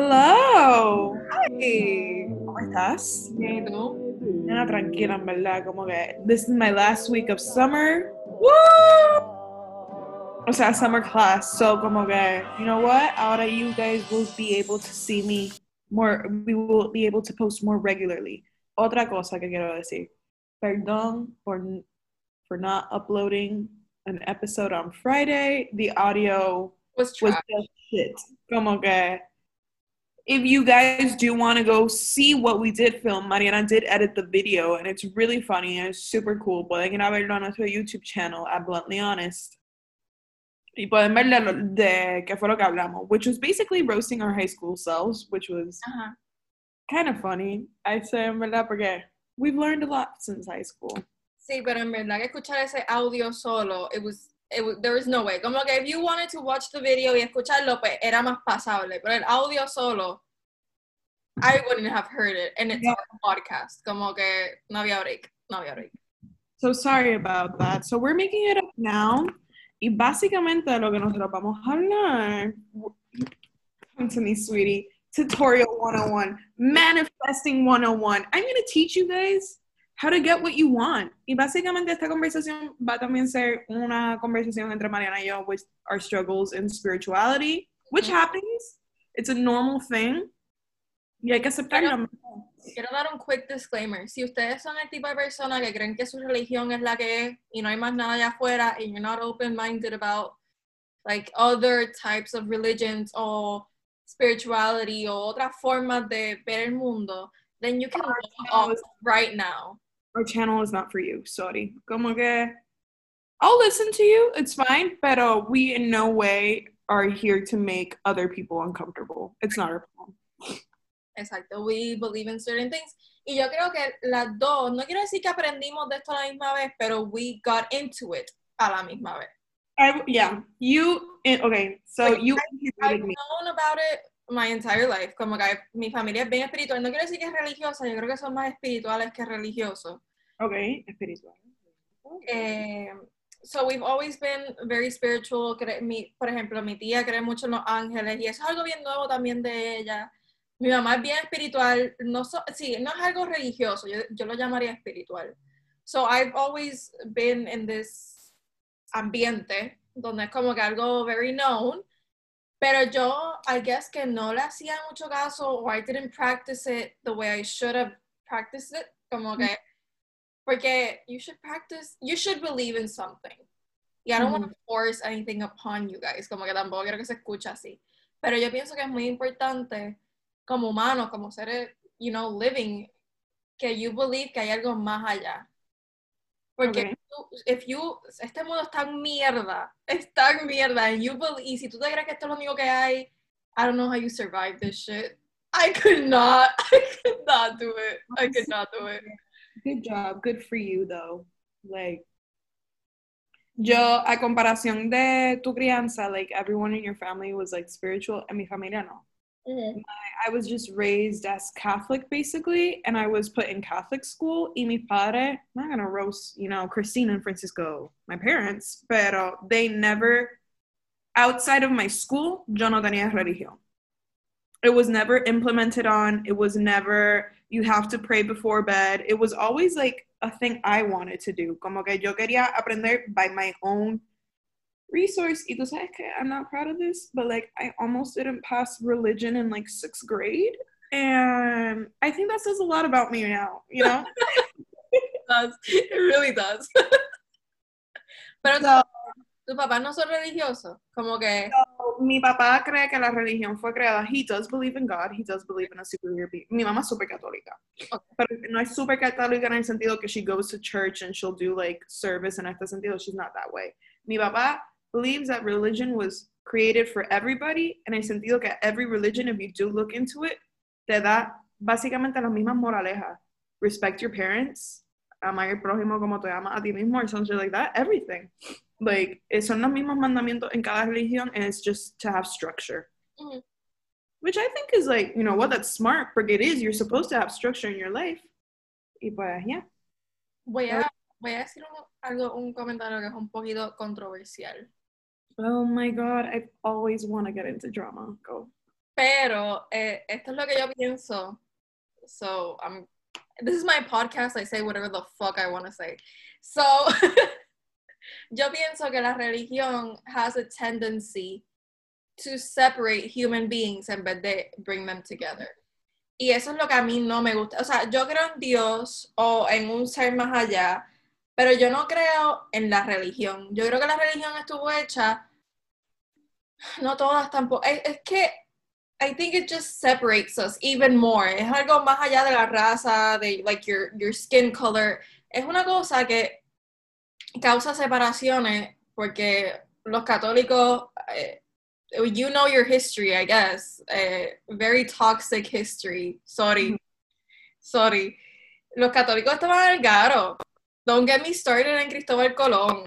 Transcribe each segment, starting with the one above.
Hello. Hi. ¿Cómo estás? Bien, ¿y tú? Tranquila, en verdad. Como que this is my last week of summer. Woo! O sea, summer class. So, como que, you know what? Ahora you guys will be able to see me more. We will be able to post more regularly. Otra cosa que quiero decir. Perdón por, for not uploading an episode on Friday. The audio Was was just shit. Como que if you guys do want to go see what we did film, Mariana did edit the video and it's really funny and it's super cool. Pueden ir a verlo a nuestro YouTube channel at Bluntly Honest. Y pueden ver de, qué fue lo que hablamos, which was basically roasting our high school selves, which was Ajá. kind of funny. I say, en verdad, porque we've learned a lot since high school. Sí, pero en verdad que escuchar ese audio solo, it was, it there was no way. Como que if you wanted to watch the video y escucharlo, pues era más pasable. Pero el audio solo, I wouldn't have heard it. And it's Yeah. a podcast. Como que no había break. No había break. So sorry about that. So we're making it up now. Y básicamente lo que nosotros vamos a hablar. Come to me, sweetie. Tutorial 101, manifesting 101. I'm going to teach you guys how to get what you want. Y básicamente esta conversación va a también ser una conversación entre Mariana y yo with our struggles in spirituality, which Mhm. happens. It's a normal thing. Y hay que aceptarlo. Quiero dar un quick disclaimer. Si ustedes son el tipo de persona que creen que su religión es la que es y no hay más nada allá afuera and you're not open-minded about like other types of religions or spirituality o otras formas de ver el mundo, then you can log channel off right now. Our channel is not for you. Sorry. Como que I'll listen to you. It's fine. Pero we in no way are here to make other people uncomfortable. It's not our problem. Exacto. We believe in certain things. Y yo creo que las dos, no quiero decir que aprendimos de esto a la misma vez, pero we got into it a la misma vez. I yeah. You eh, okay? So Like, you I've invited me. known about it my entire life. Como que mi familia es bien espiritual. No quiero decir que es religiosa, yo creo que son más espirituales que religiosos. Okay, espiritual. Eh, so we've always been very spiritual. Mi, por ejemplo, mi tía cree mucho en los ángeles y eso es algo bien nuevo también de ella. Mi mamá es bien espiritual. No so- sí, no es algo religioso, yo, yo lo llamaría espiritual. So I've always been in this ambiente donde es como que algo very known. Pero yo, I guess que no le hacía mucho caso or I didn't practice it the way I should have practiced it. Como que, porque you should practice, you should believe in something. Y I don't want to force anything upon you guys, como que tampoco quiero que se escuche así. Pero yo pienso que es muy importante como humanos, como seres, you know, living, que you believe que hay algo más allá. Porque Okay. tú- if you, este mundo está en mierda, está en mierda, and you believe, y si tú te crees que esto es lo único que hay, I don't know how you survive this shit. I could not, I could not do it. I could not do it. Good job. Good for you, though. Like, yo, a comparación de tu crianza, like everyone in your family was like spiritual, and mi familia no. Mm-hmm. I was just raised as Catholic basically, and I was put in Catholic school. Y mi padre, I'm not gonna roast, you know, Christine and Francisco, my parents, pero they never, outside of my school, yo no tenía religión. It was never implemented on, it was never, you have to pray before bed. It was always like a thing I wanted to do. Como que yo quería aprender by my own resource. Y tú sabes que I'm not proud of this, but like I almost didn't pass religion in like sixth grade. And I think that says a lot about me now, you know? It does. It really does. Pero tu, So, tu papá no son religiosos, como que mi papá cree que la religión fue creada. He does believe in God. He does believe in a superior being. Mi mamá es súper católica. Okay. Pero no es súper católica en el sentido que she goes to church and she'll do like service en este sentido. She's not that way. Mi papá believes that religion was created for everybody en el sentido que every religion, if you do look into it, te da básicamente las mismas moralejas. Respect your parents, amar al prójimo como te amas a ti mismo, or something like that. Everything. Like, eh, son los mismos mandamientos en cada religión, and it's just to have structure. Mhm. Which I think is like, you know what, that's smart, porque it is, you're supposed to have structure in your life. Y pues, yeah. voy a, voy a decir un, algo, un comentario que es un poquito controversial. Oh my god, I always want to get into drama. Go. Pero eh, esto es lo que yo pienso. So, I'm, this is my podcast. I say whatever the fuck I want to say. So, yo pienso que la religión has a tendency to separate human beings en vez de bring them together. Y eso es lo que a mí no me gusta. O sea, yo creo en Dios o en un ser más allá, pero yo no creo en la religión. Yo creo que la religión estuvo hecha, no todas tampoco. Es, es que I think it just separates us even more. Es algo más allá de la raza, de like your, your skin color. Es una cosa que causa separaciones porque los católicos eh, you know your history, I guess. Uh, very toxic history. Sorry. Sorry. Los católicos estaban garo. Don't get me started en Cristóbal Colón.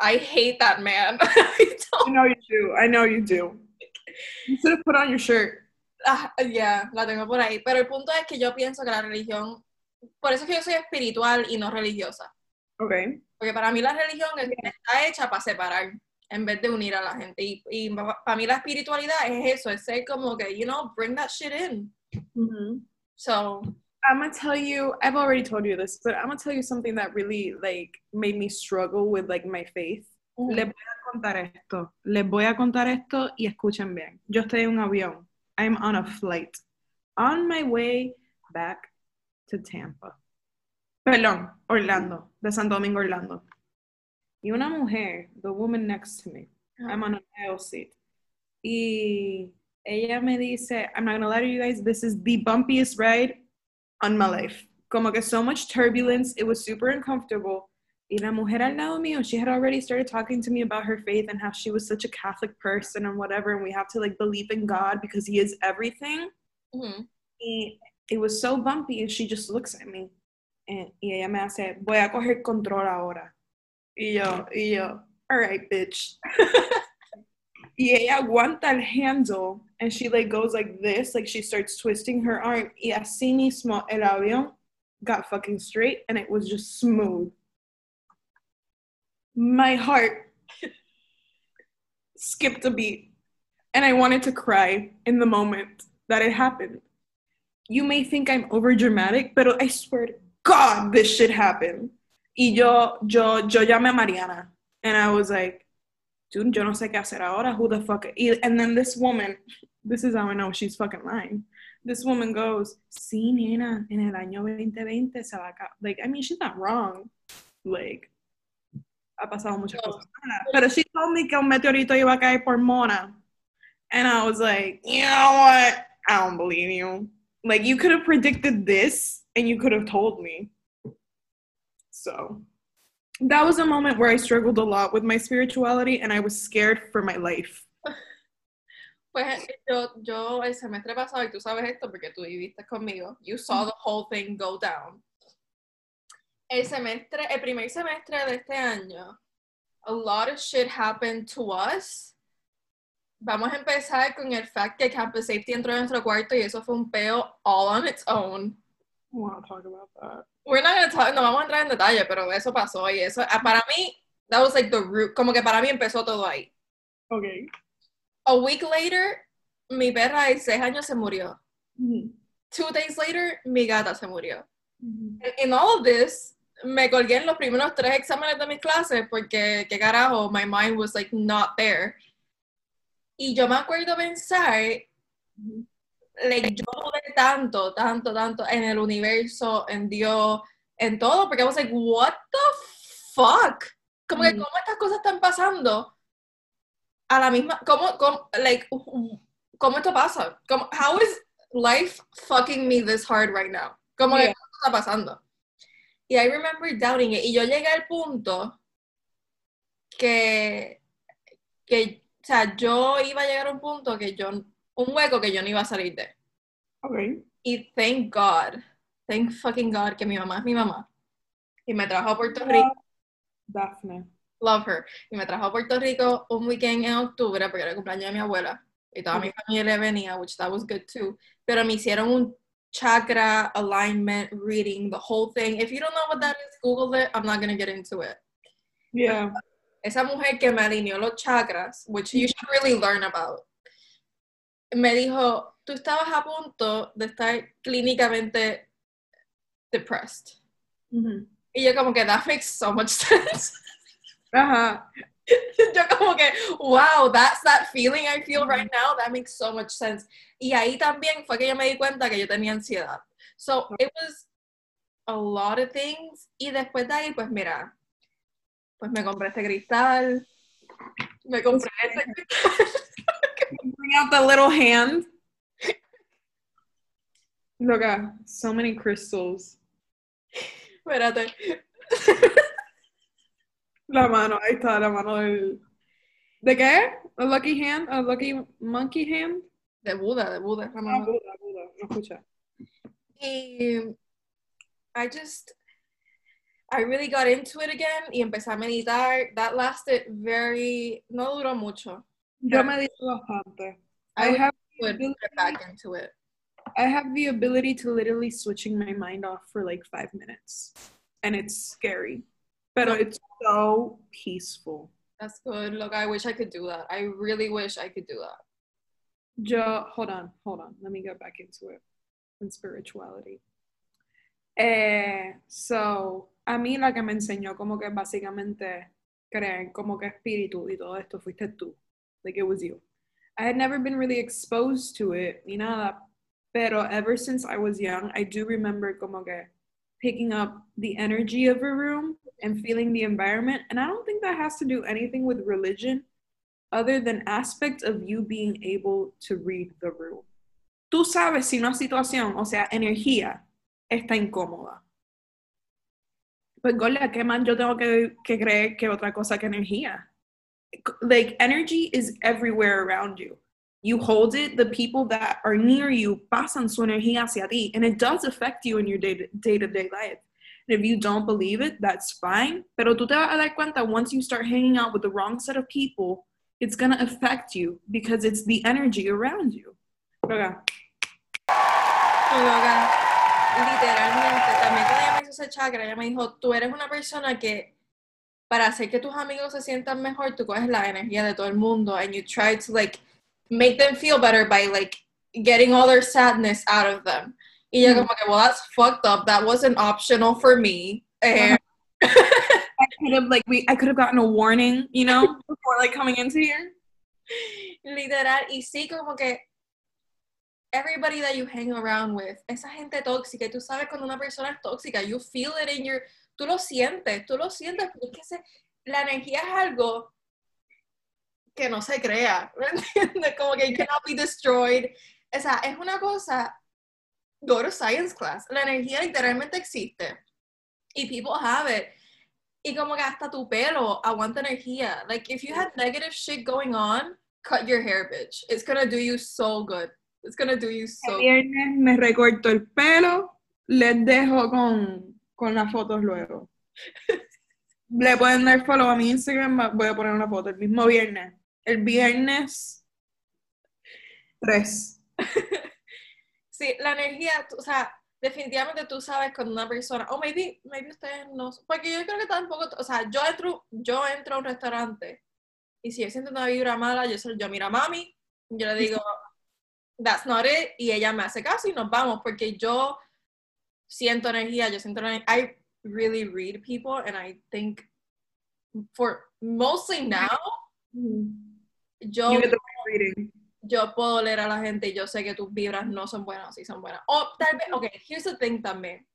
I hate that man. I, I know you do. I know you do. You should have put on your shirt. Ah, yeah, la tengo por ahí. Pero el punto es que yo pienso que la religión, por eso es que yo soy espiritual y no religiosa. Okay. Porque para mí la religión está hecha para separar en vez de unir a la gente. Y, y para mí la espiritualidad es eso, es ser como que, you know, bring that shit in. Mm-hmm. So. I'm gonna tell you, I've already told you this, but I'm gonna tell you something that really, like, made me struggle with, like, my faith. Mm-hmm. Les voy a contar esto. Les voy a contar esto y escuchen bien. Yo estoy en un avión. I'm on a flight. On my way back to Tampa. Perdón, Orlando, de Santo Domingo, Orlando. y una mujer, the woman next to me, I'm on an aisle seat, y ella me dice, I'm not gonna lie to you guys, this is the bumpiest ride on my life. Como que so much turbulence, it was super uncomfortable. Y la mujer al lado mío, she had already started talking to me about her faith and how she was such a Catholic person and whatever, and we have to like believe in God because He is everything. Mm-hmm. Y it was so bumpy, and she just looks at me. And, y ella me hace, voy a coger control ahora. Y yo, y yo, all right, bitch. y ella aguanta el handle and she like goes like this, like she starts twisting her arm. Y así mismo el avión got fucking straight and it was just smooth. My heart skipped a beat and I wanted to cry in the moment that it happened. You may think I'm over dramatic, but I swear to God, this shit happened. Y yo, yo, yo llamé a Mariana. And I was like, dude, yo no sé qué hacer ahora. Who the fuck? And then this woman, this is how I know she's fucking lying. This woman goes, sí, nena, en el año 2020 se va a... Like, I mean, she's not wrong. Like, ha pasado muchas cosas. Pero she told me que un meteorito iba a caer por Mona. And I was like, you know what? I don't believe you. Like, you could have predicted this and you could have told me. So that was a moment where I struggled a lot with my spirituality and I was scared for my life. Pues yo, yo el semestre pasado, y tú sabes esto porque tú viviste conmigo, you saw the whole thing go down. El semestre, el primer semestre de este año, a lot of shit happened to us. Vamos a empezar con el fact que Campus Safety entró en nuestro cuarto y eso fue un peo all on its own. I want to talk about that. We're not gonna talk, no vamos a entrar en detalle, pero eso pasó y eso, ah, para mí, that was like the root, como que para mí empezó todo ahí. Okay. A week later, mi perra de seis años se murió. Mm-hmm. Two days later, mi gata se murió. Mm-hmm. In all of this, me colgué en los primeros tres exámenes de mis clases porque, qué carajo, my mind was like not there. Y yo me acuerdo pensar, mm-hmm like, yo dudé tanto, tanto, tanto en el universo, en Dios, en todo, porque I was like, what the fuck? Como que, ¿cómo estas cosas están pasando? A la misma, ¿cómo, cómo, like, ¿cómo esto pasa? ¿Cómo, how is life fucking me this hard right now? ¿Cómo yeah. que está pasando? Y I remember doubting it. Y yo llegué al punto que, que, o sea, yo iba a llegar a un punto que yo un hueco que yo no iba a salir de. Okay. Y thank God, thank fucking God que mi mamá es mi mamá. Y me trajo a Puerto Rico. Daphne. Love her. Y me trajo a Puerto Rico un weekend en octubre porque era el cumpleaños de mi abuela. Y toda mi familia venía, which that was good too. Pero me hicieron un chakra alignment reading, the whole thing. If you don't know what that is, Google it. I'm not going to get into it. Yeah. Esa mujer que me alineó los chakras, which you should really learn about me dijo, tú estabas a punto de estar clínicamente depressed. Y yo como que, that makes so much sense. Ajá. Yo como que, wow, that's that feeling I feel right now, that makes so much sense. Y ahí también fue que yo me di cuenta que yo tenía ansiedad. So, it was a lot of things. Y después de ahí, pues mira, pues me compré este cristal, me compré este cristal. Bring out the little hand. Look at so many crystals. Espérate. La mano, ahí está, la mano del... ¿De qué? ¿A lucky hand? ¿A lucky monkey hand? De Buda, de Buda. La Ah, mano. Buda, Buda, no escucha. Y I just, I really got into it again y empecé a meditar. That lasted very, no duró mucho. Yo medito bastante. I I would- have Would get back into it. I have the ability to literally switching my mind off for like five minutes. And it's scary. But it's so peaceful. That's good. Look, I wish I could do that. I really wish I could do that. Yo, hold on, hold on. Let me get back into it. and spirituality. Eh, so, a mí la que me enseñó como que básicamente creen como que espíritu y todo esto fuiste tú. Like it was you. I had never been really exposed to it ni nada, pero ever since I was young, I do remember como que picking up the energy of a room and feeling the environment. And I don't think that has to do anything with religion other than aspect of you being able to read the room. Tú sabes si una situación, o sea, energía, está incómoda. Pues, Golia, ¿qué más yo tengo que, que creer que otra cosa que energía? Like, energy is everywhere around you. You hold it, the people that are near you pasan su energía hacia ti, and it does affect you in your day to day life. And if you don't believe it, that's fine. Pero tú te vas a dar cuenta once you start hanging out with the wrong set of people, it's gonna affect you because it's the energy around you. Loca. Loca, literalmente, también cuando ella me hizo ese chakra, ella me dijo, tú eres una persona que para hacer que tus amigos se sientan mejor, tú coges la energía de todo el mundo and you try to like make them feel better by like getting all their sadness out of them. Y yo como que, well, that's fucked up. That wasn't optional for me. Eh, I could have like we I could have gotten a warning, you know, before like coming into here. literal, y sí como que everybody that you hang around with, esa gente tóxica, tú sabes cuando una persona es tóxica, you feel it in your, tú lo sientes, tú lo sientes, porque es que se- la energía es algo que no se crea, ¿me entiendes? Como que it cannot be destroyed. O sea, es una cosa, go to science class, la energía literalmente existe, y people have it. Y como que hasta tu pelo aguanta energía. Like, if you had negative shit going on, cut your hair, bitch. It's gonna do you so good. It's gonna do you so El viernes me recorto el pelo, les dejo con, con las fotos luego. Le pueden dar follow a mi Instagram, voy a poner una foto el mismo viernes. El viernes 3. Sí, la energía, o sea, definitivamente tú sabes cuando una persona, o maybe, maybe ustedes no, porque yo creo que tampoco, o sea, yo entro, yo entro a un restaurante y si yo siento una vibra mala, yo, yo miro a mami, yo le digo, that's not it, y ella me hace caso y nos vamos, porque yo siento energía, yo siento energía, I really read people and I think for mostly now, yo yo puedo leer a la gente y yo sé que tus vibras no son buenas, sí son buenas. O tal vez, ok, here's the thing también.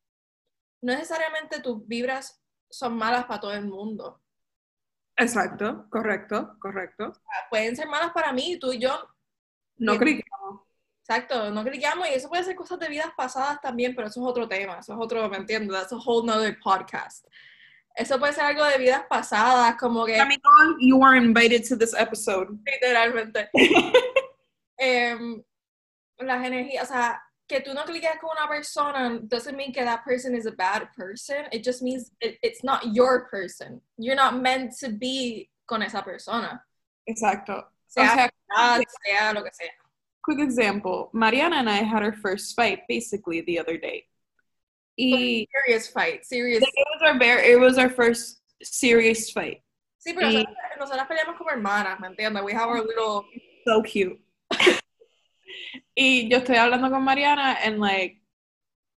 No necesariamente tus vibras son malas para todo el mundo. Exacto, correcto, correcto. Pueden ser malas para mí, tú y yo, No criticamos. Exacto, no criticamos y eso puede ser cosas de vidas pasadas también, pero eso es otro tema, eso es otro, ¿me entiendes? That's a whole nother podcast. Eso puede ser algo de vidas pasadas, como que Amigos, you are invited to this episode. literalmente. Em, las energías, o sea, que tú no cliques con una persona doesn't mean que that person is a bad person. It just means it, it's not your person. You're not meant to be con esa persona. Exacto. Sea, o sea, amistad, sea lo que sea. Quick example. Mariana and I had our first fight basically the other day. Y Serious fight, serious. it was our bear, it was our first serious fight. Sí, pero y- nosotras, peleamos como hermanas, ¿me entiendes? We have our little... So cute. y yo estoy hablando con Mariana and like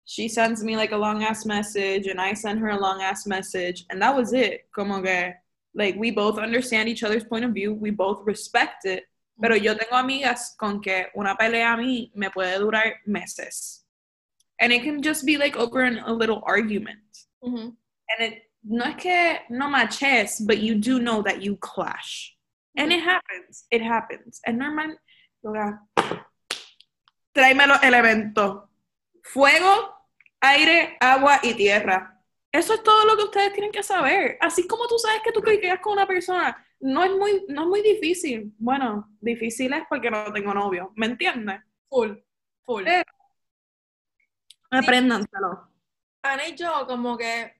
she sends me like a long ass message and I send her a long ass message and that was it. Como que like we both understand each other's point of view, we both respect it. Pero yo tengo amigas con que una pelea a mí me puede durar meses. And it can just be like over an, a little argument. And it no es que no matches, but you do know that you clash. And it happens, it happens. And normal, tráeme los elementos. Fuego, aire, agua y tierra. Eso es todo lo que ustedes tienen que saber. Así como tú sabes que tú cliqueas con una persona, no es muy, no es muy difícil. Bueno, difícil es porque no tengo novio. ¿Me entiendes? Full, full. Eh, apréndanselo. Ana y yo como que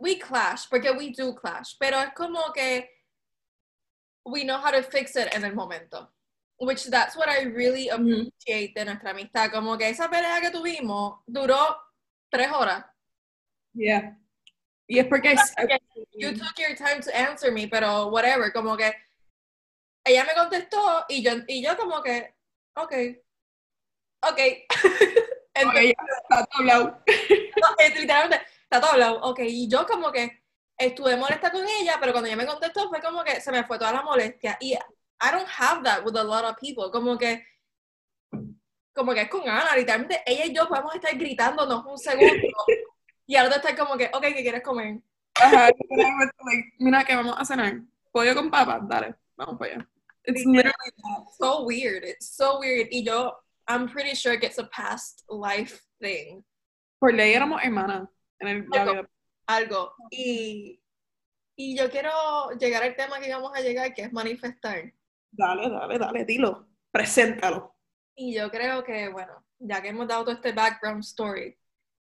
we clash, porque we do clash, pero es como que we know how to fix it en el momento. Which that's what I really appreciate de nuestra amistad. Como que esa pelea que tuvimos duró tres horas. Yeah. Y es porque you took your time to answer me, pero whatever, como que ella me contestó y yo, y yo como que, ok, ok. Entonces, está todo hablado. literalmente, está todo hablado. Ok, y yo como que estuve molesta con ella, pero cuando ella me contestó fue como que se me fue toda la molestia. Y I don't have that with a lot of people. Como que, como que es con Ana, literalmente ella y yo podemos estar gritándonos un segundo. y ahora está como que, ok, ¿qué quieres comer? Ajá, mira que vamos a cenar. Pollo con papas, dale, vamos para allá. It's literally so weird. It's so weird. Y yo, I'm pretty sure it's a past life thing. Por ley éramos hermanas. En el, algo, algo. Y, y yo quiero llegar al tema que íbamos a llegar, que es manifestar. Dale, dale, dale, dilo. Preséntalo. Y yo creo que, bueno, ya que hemos dado todo este background story,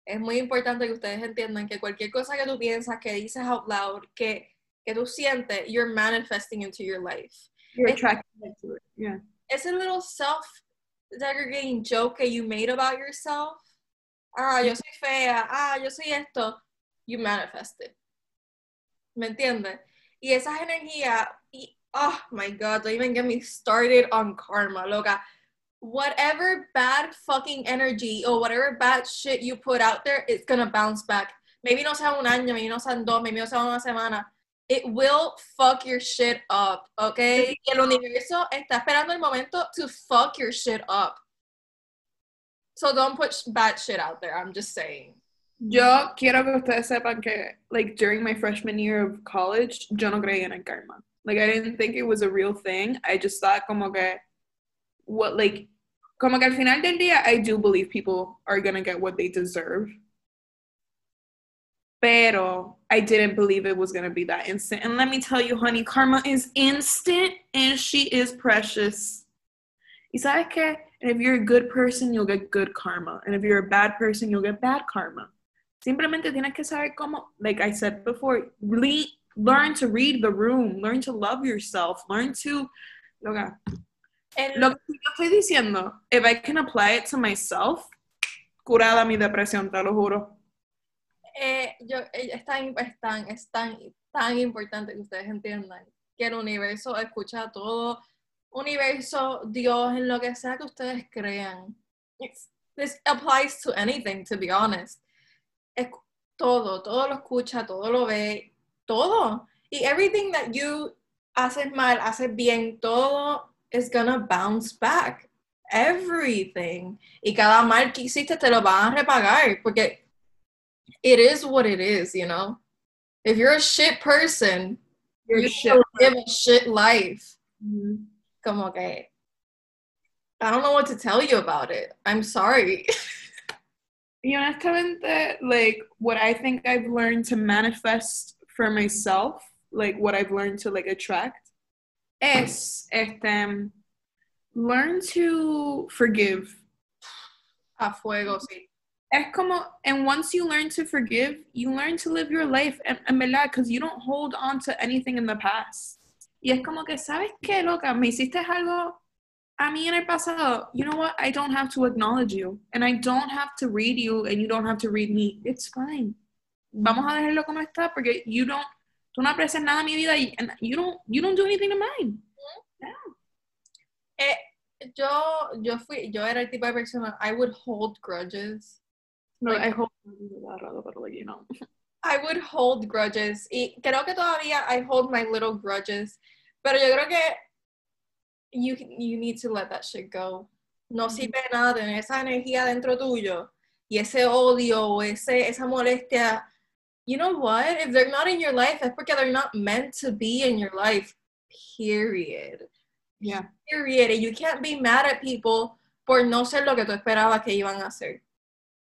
es muy importante que ustedes entiendan que cualquier cosa que tú piensas, que dices out loud, que, que tú sientes, you're manifesting into your life. You're attracting it to it, yeah. It's a little self-degrading joke that you made about yourself. Ah, yo soy fea, ah, yo soy esto. You manifest it. ¿Me entiendes? Y esas energías, y, oh my god, don't even get me started on karma, loca whatever bad fucking energy or whatever bad shit you put out there, it's gonna bounce back. Maybe no sea un año, maybe no sean dos, maybe no sea una semana. It will fuck your shit up, okay? Y el universo está esperando el momento to fuck your shit up. So don't put bad shit out there, I'm just saying. Yo quiero que ustedes sepan que, like, during my freshman year of college, yo no creía en el karma. Like, I didn't think it was a real thing. I just thought como que what like como que al final del día I do believe people are gonna get what they deserve. Pero I didn't believe it was gonna be that instant. And let me tell you, honey, karma is instant and she is precious. Y sabes que? And if you're a good person, you'll get good karma. And if you're a bad person, you'll get bad karma. Simplemente tienes que saber cómo, like I said before, really learn to read the room, learn to love yourself, learn to, loca, El, Lo que yo estoy diciendo, if I can apply it to myself, curada mi depresión, te lo juro. Eh, yo, eh, es, tan, es, tan, es tan, tan importante que ustedes entiendan que el universo escucha todo, universo, Dios, en lo que sea que ustedes crean. It's, this applies to anything, to be honest. Es, todo, todo lo escucha, todo lo ve, todo. Y everything that you haces mal, haces bien, todo is gonna bounce back. Everything. Y cada mal que hiciste te lo van a repagar porque it is what it is, you know? If you're a shit person, you're you shit live a shit life. Mm-hmm. Como que I don't know what to tell you about it. I'm sorry. y honestamente, like what I think I've learned to manifest for myself, like what I've learned to like attract es este learn to forgive. A fuego, sí. Es como, and once you learn to forgive, you learn to live your life, en, en verdad, because you don't hold on to anything in the past. Y es como que, ¿sabes qué, loca? Me hiciste algo a mí en el pasado. You know what? I don't have to acknowledge you. And I don't have to read you, and you don't have to read me. It's fine. Vamos a dejarlo como está, porque you don't tú no aprecias nada de mi vida y you don't, you don't do anything to mine. Eh, yo, yo fui, yo era el tipo de persona, I would hold grudges. No, I hold pero like, you know. I would hold grudges. Y creo que todavía I hold my little grudges. Pero yo creo que you, you need to let that shit go. No sirve nada tener esa energía dentro tuyo y ese odio o ese, esa molestia. You know what? If they're not in your life, it's porque they're not meant to be in your life. Period. Yeah. Period. And you can't be mad at people por no ser lo que tú esperabas que iban a hacer.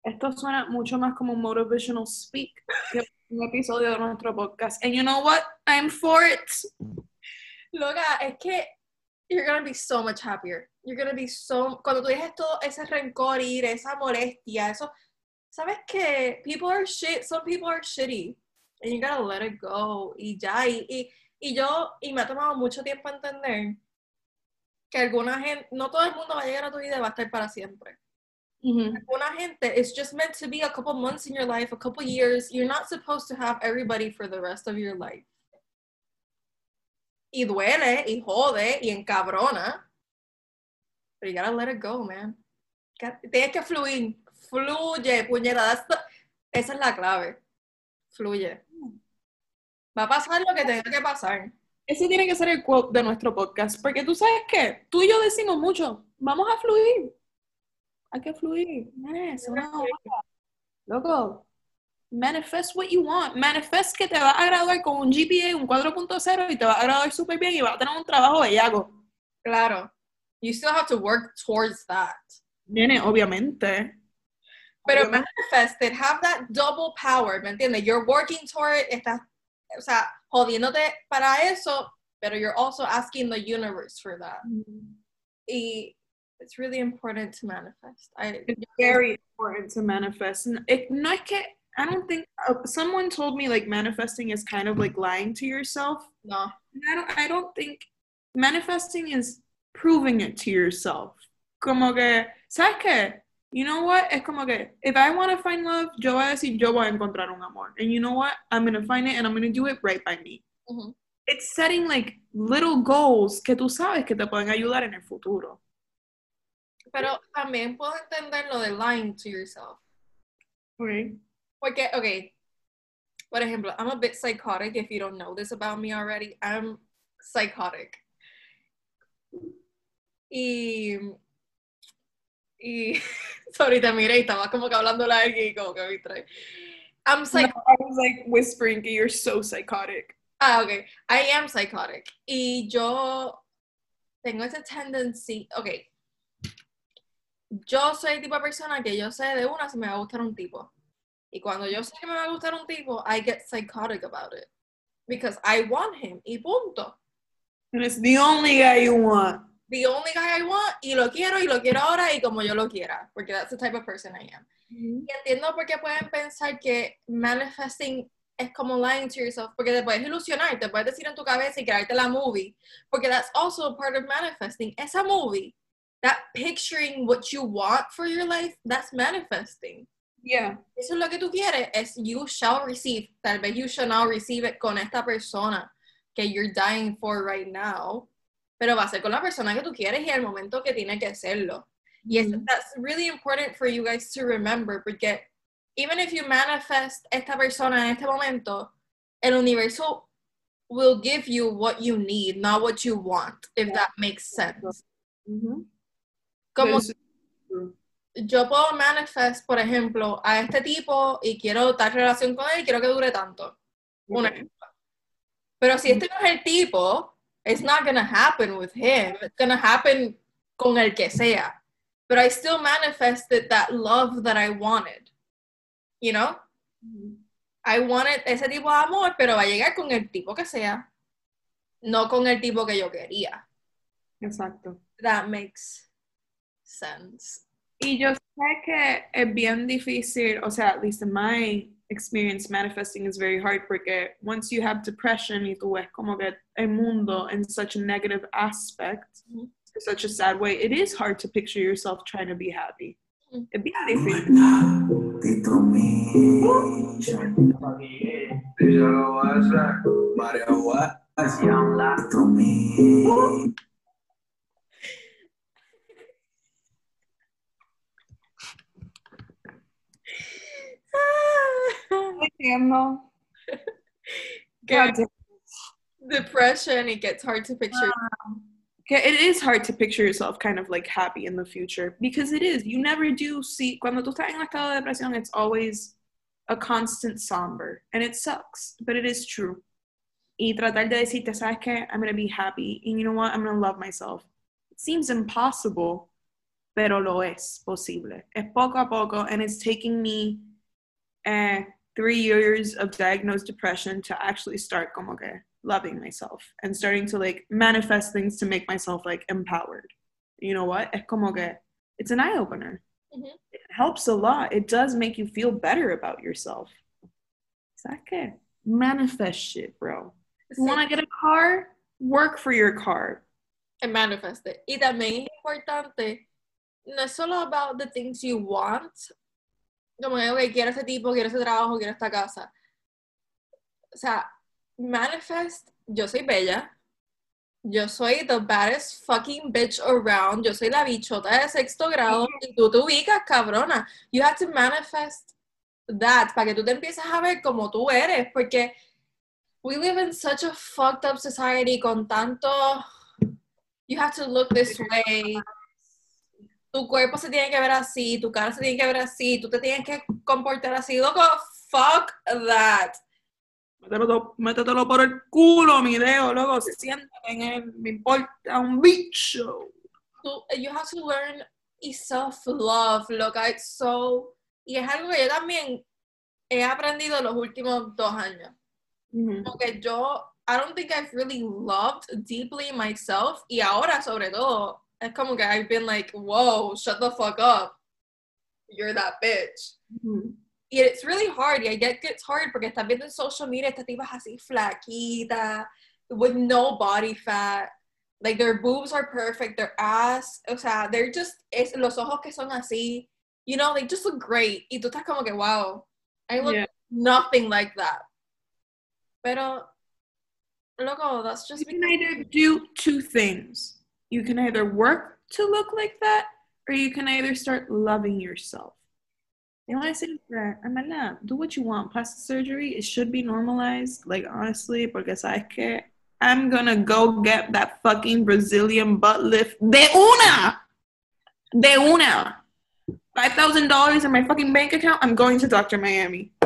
Esto suena mucho más como motivational speak que un episodio de nuestro podcast. And you know what? I'm for it. Loca, es que you're gonna be so much happier. You're gonna be so. Cuando tú dejes todo ese rencor ir, esa molestia, eso. Sabes que people are shit, some people are shitty. And you gotta let it go. Y ya, y, y, y yo, y me ha tomado mucho tiempo entender que alguna gente, no todo el mundo va a llegar a tu vida y va a estar para siempre. Mm-hmm. Alguna gente, it's just meant to be a couple months in your life, a couple years. You're not supposed to have everybody for the rest of your life. Y duele, y jode, y encabrona. But you gotta let it go, man. Tienes que fluir. Fluye, puñeta. Esa es la clave. Fluye. Va a pasar lo que tenga que pasar. Ese tiene que ser el quote de nuestro podcast, porque tú sabes que tú y yo decimos mucho, vamos a fluir. Hay que fluir. Eso, no. Loco, manifest what you want. Manifest que te va a graduar con un GPA, un 4.0 y te va a graduar súper bien y vas a tener un trabajo bellaco. Claro. You still have to work towards that. Nene, obviamente. Pero manifest it, have that double power, ¿me entiendes? You're working toward it, estás, o sea, jodiéndote para eso, pero you're also asking the universe for that. Y it's really important to manifest. I, It's very important to manifest. And it, no es que, I don't think, uh, someone told me like manifesting is kind of like lying to yourself. no. I don't, I don't think manifesting is proving it to yourself. Como que, ¿sabes qué? You know what? Es como que, if I want to find love, yo voy a decir, yo voy a encontrar un amor. And you know what? I'm going to find it and I'm going to do it right by me. Ujú. It's setting like little goals que tú sabes que te pueden ayudar en el futuro. Pero también puedo entender lo de lying to yourself. Okay. Porque, okay, por ejemplo, I'm a bit psychotic if you don't know this about me already. I'm psychotic. Y, y, sorry, te miré y estaba como que hablando a alguien y como que me. I'm No, psychotic. I was like whispering que you're so psychotic. Ah, ok. I am psychotic. Y yo tengo esa tendency. Ok. Yo soy el tipo de persona que yo sé de una si me va a gustar un tipo. Y cuando yo sé que me va a gustar un tipo, I get psychotic about it. Because I want him. Y punto. And it's the only guy you want. The only guy I want. Y lo quiero y lo quiero ahora y como yo lo quiera. Porque that's the type of person I am. Y entiendo por qué pueden pensar que manifesting es como lying to yourself, porque te puedes ilusionar, te puedes decir en tu cabeza y crearte la movie, porque that's also a part of manifesting. Esa movie, that picturing what you want for your life, that's manifesting. Yeah. Eso es lo que tú quieres, es you shall receive. Tal vez you shall now receive it con esta persona que you're dying for right now, pero va a ser con la persona que tú quieres y el momento que tiene que serlo. Y es, Mhm. that's really important for you guys to remember, porque even if you manifest esta persona en este momento, el universo will give you what you need, not what you want, if that makes sense. Mhm. Como yo puedo manifest, por ejemplo, a este tipo y quiero tal relación con él y quiero que dure tanto. Un ejemplo. Pero si este no es el tipo, it's not gonna happen with him. It's gonna happen con el que sea. But I still manifested that love that I wanted. You know? Mhm. I wanted ese tipo de amor, pero va a llegar con el tipo que sea, no con el tipo que yo quería. Exacto. That makes sense. Y yo sé que es bien difícil, o sea, at least in my experience, manifesting is very hard porque once you have depression y tú ves como que el mundo in such a negative aspect, Mhm. in such a sad way, it is hard to picture yourself trying to be happy. Mhm. Es Entiendo. Get depression, it gets hard to picture. it is hard to picture yourself kind of like happy in the future because it is. You never do see, cuando tú estás en la estado de depresión, it's always a constant somber and it sucks, but it is true. Y tratar de decirte, ¿sabes qué? I'm going to be happy. And you know what? I'm going to love myself. It seems impossible, pero lo es posible. Es poco a poco, and it's taking me uh, three years of diagnosed depression to actually start como que loving myself and starting to like manifest things to make myself like empowered. You know what? Es como que it's an eye opener. Mm-hmm. It helps a lot. It does make you feel better about yourself. ¿Sabes Manifest shit, bro. You want to get a car? Work for your car. And manifest it. Y también es importante, no es solo about the things you want, como que, okay, quiero ese tipo, quiero ese trabajo, quiero esta casa. O sea, manifest, yo soy bella, yo soy the baddest fucking bitch around, yo soy la bichota de sexto grado, y tú te ubicas, cabrona. You have to manifest that para que tú te empieces a ver como tú eres, porque we live in such a fucked up society con tanto you have to look this way tu cuerpo se tiene que ver así tu cara se tiene que ver así tú te tienes que comportar así loco fuck that métetelo, métetelo por el culo mi dedo loco se siente en él me importa un bicho you have to learn self love loca it's so y es algo que yo también he aprendido los últimos dos años Mm-hmm. Porque yo, I don't think I've really loved deeply myself. Y ahora, sobre todo, es como que I've been like, whoa, shut the fuck up. You're that bitch. Mm-hmm. Y it's really hard. Y I get it's hard porque estás viendo en social media estas tipas así flaquita, with no body fat. Like their boobs are perfect, their ass, o sea, they're just, es, los ojos que son así, you know, they just look great. Y tú estás como que, wow, I look yeah. nothing like that. Pero, loco, that's just. You can either do two things. You can either work to look like that, or you can either start loving yourself. And when I say that, I'm like, nah, do what you want. Plastic surgery, it should be normalized. Like, honestly, because I can't. I'm gonna go get that fucking Brazilian butt lift de una! De una! $5,000 in my fucking bank account, I'm going to Dr. Miami.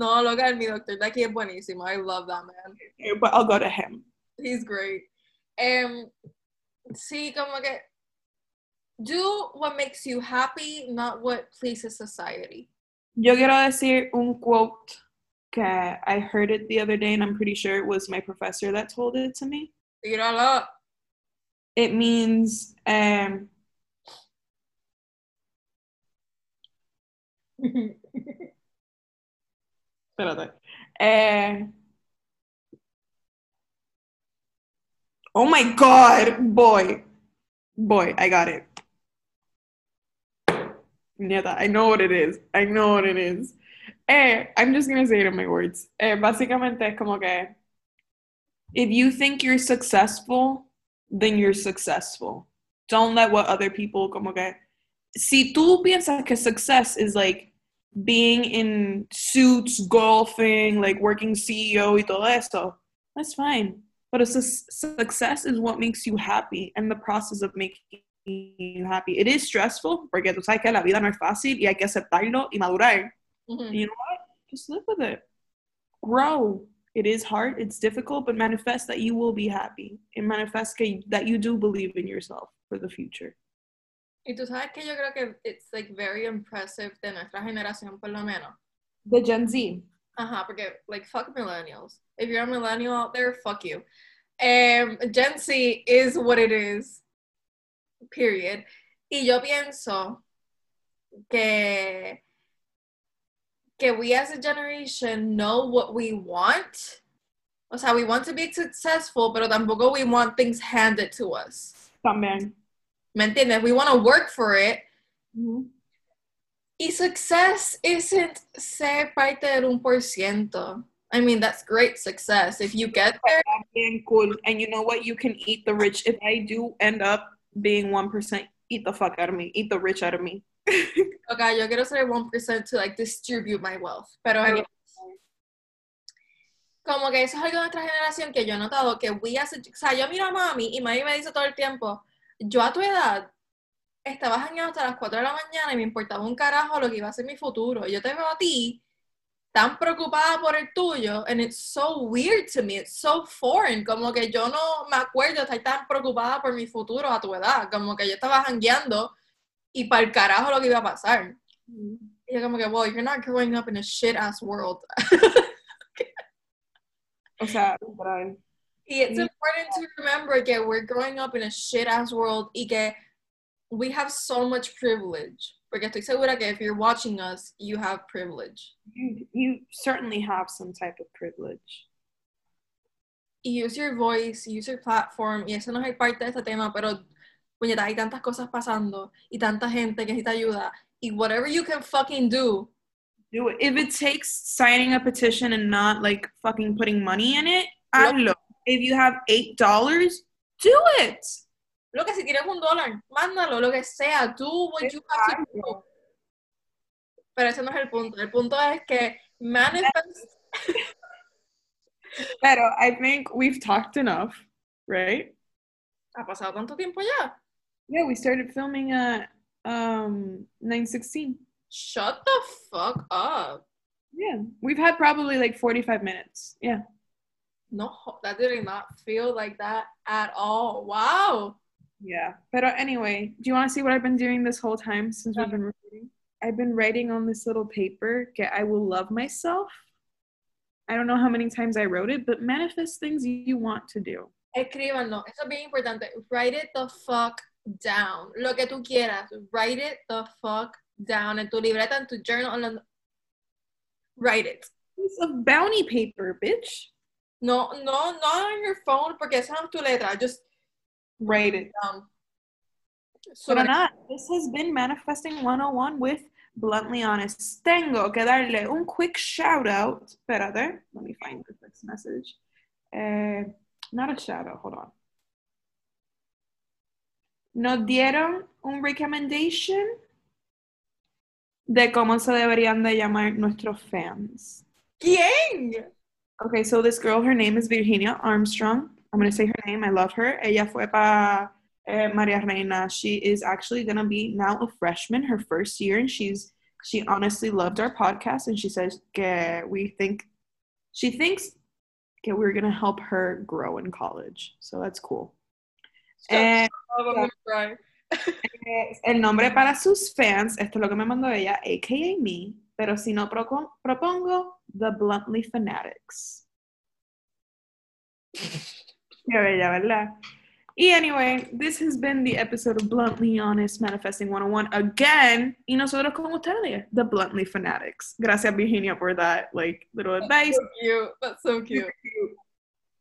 No, look at mi doctor aquí es buenísimo. I love that man. But I'll go to him. He's great. Um, sí, como que do what makes you happy, not what pleases society. Yo quiero decir un quote que I heard it the other day, and I'm pretty sure it was my professor that told it to me. Tíralo. It means um, Espérate. Eh, oh my god, boy. Boy, I got it. Neta, I know what it is. I know what it is. Eh, I'm just gonna say it in my words. Eh, básicamente es como que if you think you're successful, then you're successful. Don't let what other people como que si tú piensas que success is like being in suits, golfing, like working CEO y todo esto, that's fine. But a su- success is what makes you happy and the process of making you happy. It is stressful porque tú sabes que la vida no es fácil y hay que aceptarlo y madurar. Mm-hmm. You know what? Just live with it. Grow. It is hard, it's difficult, but manifest that you will be happy. And manifest that you do believe in yourself for the future. Y tú sabes que yo creo que it's like very impressive de nuestra generación por lo menos. De Gen Z. Ajá, porque like fuck millennials. If you're a millennial out there, fuck you. Um, Gen Z is what it is. Period. Y yo pienso que que we as a generation know what we want. O sea, we want to be successful, pero tampoco we want things handed to us. También. ¿Me entiendes? We want to work for it. Mm-hmm. Y success isn't ser parte del 1%. I mean, that's great success. If you get there. Being cool. And you know what? You can eat the rich. If I do end up being 1%, eat the fuck out of me. Eat the rich out of me. okay, yo quiero ser el 1% to like distribute my wealth. Pero anyway, como que eso es algo de nuestra generación que yo he notado que we as a, o sea, yo miro a mami y mami me dice todo el tiempo, yo a tu edad estaba jangueando hasta las 4 de la mañana y me importaba un carajo lo que iba a ser mi futuro. Y yo te veo a ti tan preocupada por el tuyo, and it's so weird to me, it's so foreign, como que yo no me acuerdo estar tan preocupada por mi futuro a tu edad, como que yo estaba jangueando y para el carajo lo que iba a pasar. Y yo como que, well, you're not growing up in a shit ass world. o sea, Y it's important to remember que we're growing up in a shit ass world y que we have so much privilege. Porque estoy segura que if you're watching us, you have privilege. You, you certainly have some type of privilege. use your voice, use your platform, y eso no es parte de este tema, pero puñeta, hay tantas cosas pasando y tanta gente que necesita ayuda. Y whatever you can fucking do, do it. If it takes signing a petition and not like fucking putting money in it, hazlo. If you have eight dollars, do it. Lo que si tienes un dólar, mándalo, lo que sea, do what you have to do. Pero ese no es el punto. El punto es que manifest. Pero I think we've talked enough, right? ¿Ha pasado tanto tiempo ya? Yeah, we started filming at um 916. Shut the fuck up. Yeah, we've had probably like 45 minutes. Yeah. No, that did not feel like that at all. Wow. Yeah. But uh, anyway, do you want to see what I've been doing this whole time since we've been recording? I've been writing on this little paper, get I will love myself. I don't know how many times I wrote it, but manifest things you want to do. Escríbanlo, eso es bien importante. Write it the fuck down. Lo que tú quieras. Write it the fuck down en tu libreta, en tu journal. On the. Write it. It's a bounty paper, bitch. No, no, not on your phone porque esa no es tu letra. Just Write it down. So Pero nada, this has been Manifesting 101 with Bluntly Honest. Tengo que darle un quick shout out. Espérate, let me find the text message. Uh, not a shout out, hold on. Nos dieron un recommendation de cómo se deberían de llamar nuestros fans. ¿Quién? Okay, so this girl, her name is Virginia Armstrong. I'm going to say her name. I love her. Ella fue para eh, Maria Reina. She is actually going to be now a freshman, her first year, and she's she honestly loved our podcast, and she says que we think she thinks que we're going to help her grow in college. So that's cool. Eh, el nombre para sus fans, esto es lo que me mandó ella, aka me, pero si no propongo, The Bluntly Fanatics. Qué bella, ¿verdad? Y anyway, this has been the episode of Bluntly Honest Manifesting 101 again. Y nosotros con ustedes, the Bluntly Fanatics. Gracias, Virginia, for that like little That's advice. So cute. That's so cute.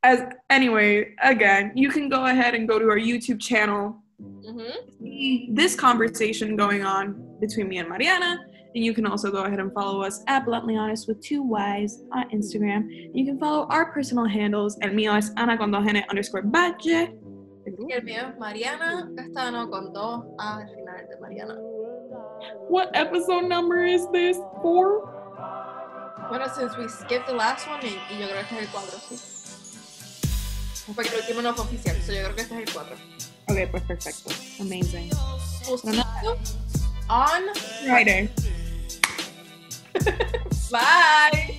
As anyway, again, you can go ahead and go to our YouTube channel. Mm-hmm. See this conversation going on between me and Mariana. And you can also go ahead and follow us at Bluntly Honest with two Y's on Instagram. You can follow our personal handles. El mío es Ana con dos N underscore Bache. Y el mío es Mariana Castano con dos A al final de Mariana. What episode number is this? Four? Bueno, since we skipped the last one, y, y yo creo que es el 4, sí. Porque el último no fue oficial, so yo creo que este es el 4. Ok, pues perfecto. Amazing. on Friday. Bye.